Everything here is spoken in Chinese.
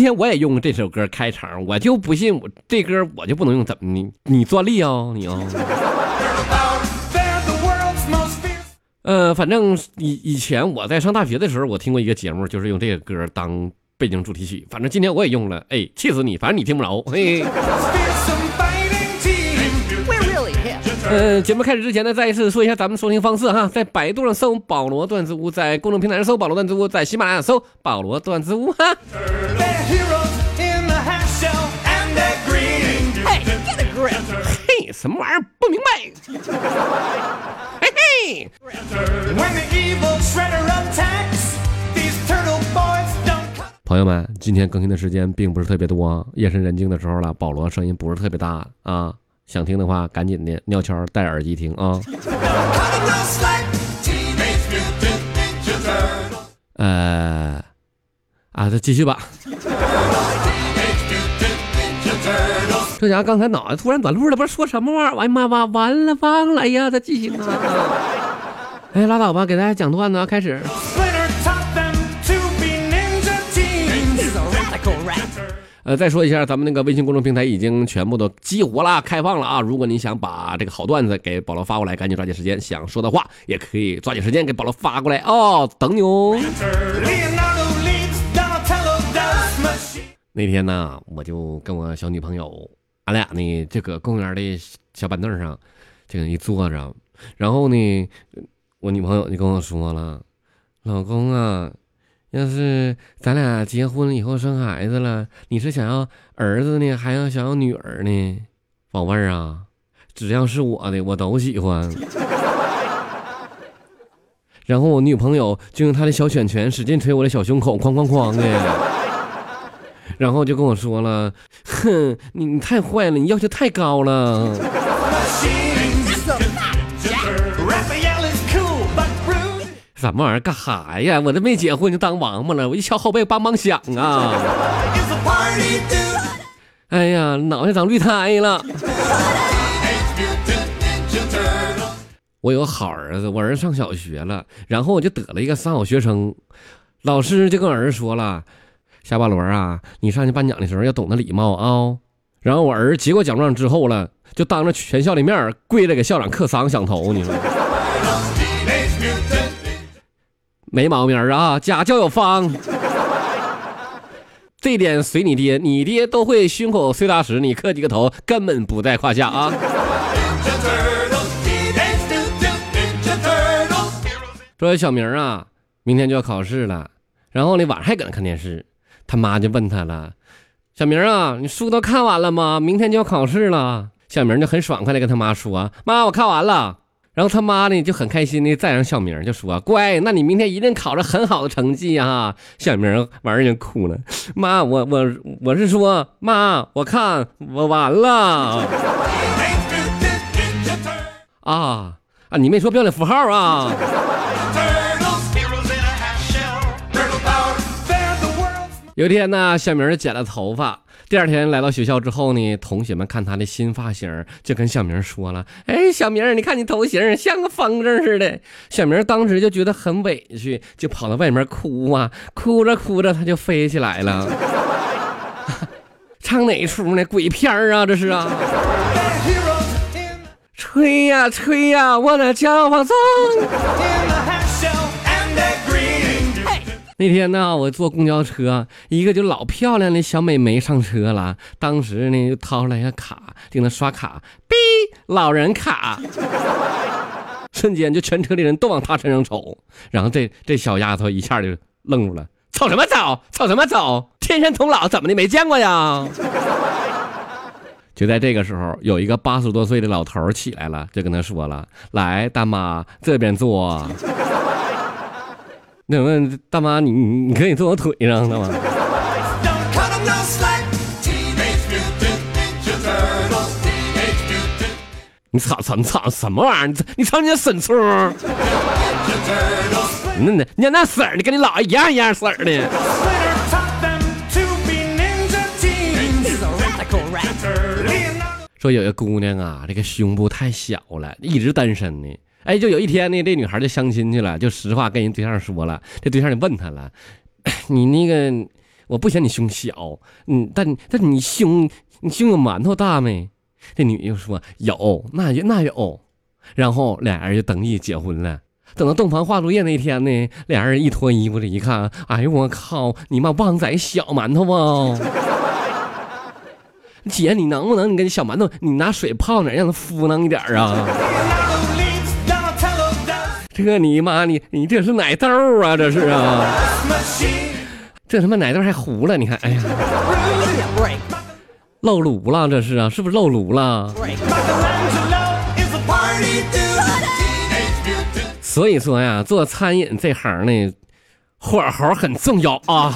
今天我也用这首歌开场，我就不信我这歌我就不能用，怎么你你专利啊你啊？呃，反正以以前我在上大学的时候，我听过一个节目，就是用这个歌当背景主题曲。反正今天我也用了，哎，气死你！反正你听不着，嘿。呃，节目开始之前呢，再一次说一下咱们收听方式哈，在百度上搜“保罗段子屋”，在公众平台上搜“保罗段子屋”，在喜马拉雅搜“保罗段子屋”哈。嘿嘿，什么玩意儿？不明白。嘿嘿。朋友们，今天更新的时间并不是特别多，夜深人静的时候了，保罗声音不是特别大啊。想听的话，赶紧的尿悄戴耳机听啊。呃，啊，再继续吧。这家伙刚才脑袋突然短路了，不知道说什么玩意儿。哎呀妈，完完了，忘了。哎呀，再继续啊。哎，拉倒吧，给大家讲段子，开始。呃，再说一下，咱们那个微信公众平台已经全部都激活了，开放了啊！如果你想把这个好段子给保罗发过来，赶紧抓紧时间，想说的话也可以抓紧时间给保罗发过来哦，等你哦。那天呢，我就跟我小女朋友，俺俩呢这个公园的小板凳上，这个一坐着，然后呢，我女朋友就跟我说了，老公啊。要是咱俩结婚以后生孩子了，你是想要儿子呢，还要想要女儿呢？宝贝儿啊，只要是我的，我都喜欢。然后我女朋友就用她的小拳拳使劲捶我的小胸口，哐哐哐的。然后就跟我说了：“哼，你你太坏了，你要求太高了。”什么玩意儿？干哈呀？我这没结婚就当王八了？我一敲后背梆梆响啊！哎呀，脑袋长绿苔了。我有好儿子，我儿子上小学了，然后我就得了一个三好学生。老师就跟儿子说了：“夏巴罗啊，你上去颁奖的时候要懂得礼貌啊。”然后我儿子接过奖状之后了，就当着全校的面跪着给校长磕三个响头，你说。没毛病啊，家教有方，这点随你爹，你爹都会胸口碎大石，你磕几个头根本不在胯下啊。说小明啊，明天就要考试了，然后呢晚上还搁那看电视，他妈就问他了：“小明啊，你书都看完了吗？明天就要考试了。”小明就很爽快的跟他妈说：“妈，我看完了。”然后他妈呢就很开心的赞扬小明，就说：“乖，那你明天一定考着很好的成绩啊！”小明玩意儿就哭了：“妈，我我我是说，妈，我看我完了。”啊啊！你没说标点符号啊？有一天呢，小明剪了头发。第二天来到学校之后呢，同学们看他的新发型，就跟小明说了：“哎，小明，你看你头型像个风筝似的。”小明当时就觉得很委屈，就跑到外面哭啊，哭着哭着他就飞起来了。唱哪出呢？鬼片啊，这是啊！吹呀吹呀，我的骄放纵。那天呢，我坐公交车，一个就老漂亮的小美眉上车了。当时呢，就掏出来一个卡，就那刷卡，哔，老人卡，瞬间就全车的人都往她身上瞅。然后这这小丫头一下就愣住了，瞅什么瞅？瞅什么瞅？天山童姥怎么的？没见过呀？就在这个时候，有一个八十多岁的老头起来了，就跟他说了：“来，大妈，这边坐。”那问大妈，你你可以坐我腿上，大妈。你操操你操什么玩意儿？你你瞅你那身粗。那那你那色儿的跟你姥爷一样一样色儿的。说有个姑娘啊，这个胸部太小了，一直单身呢。哎，就有一天呢，这女孩就相亲去了，就实话跟人对象说了。这对象就问她了：“ 你那个，我不嫌你胸小，嗯，但但你胸你胸有馒头大没？这女又说有，那有那有。然后俩人就登记结婚了。等到洞房花烛夜那天呢，俩人一脱衣服这一看，哎呦我靠，你妈旺仔小馒头啊！姐，你能不能你跟小馒头，你拿水泡点，让它敷弄一点啊？这你妈，你你这是奶豆啊？这是啊？这他妈奶豆还糊了？你看，哎呀，漏炉了，这是啊？是不是漏炉了？所以说呀，做餐饮这行呢，火候很重要啊。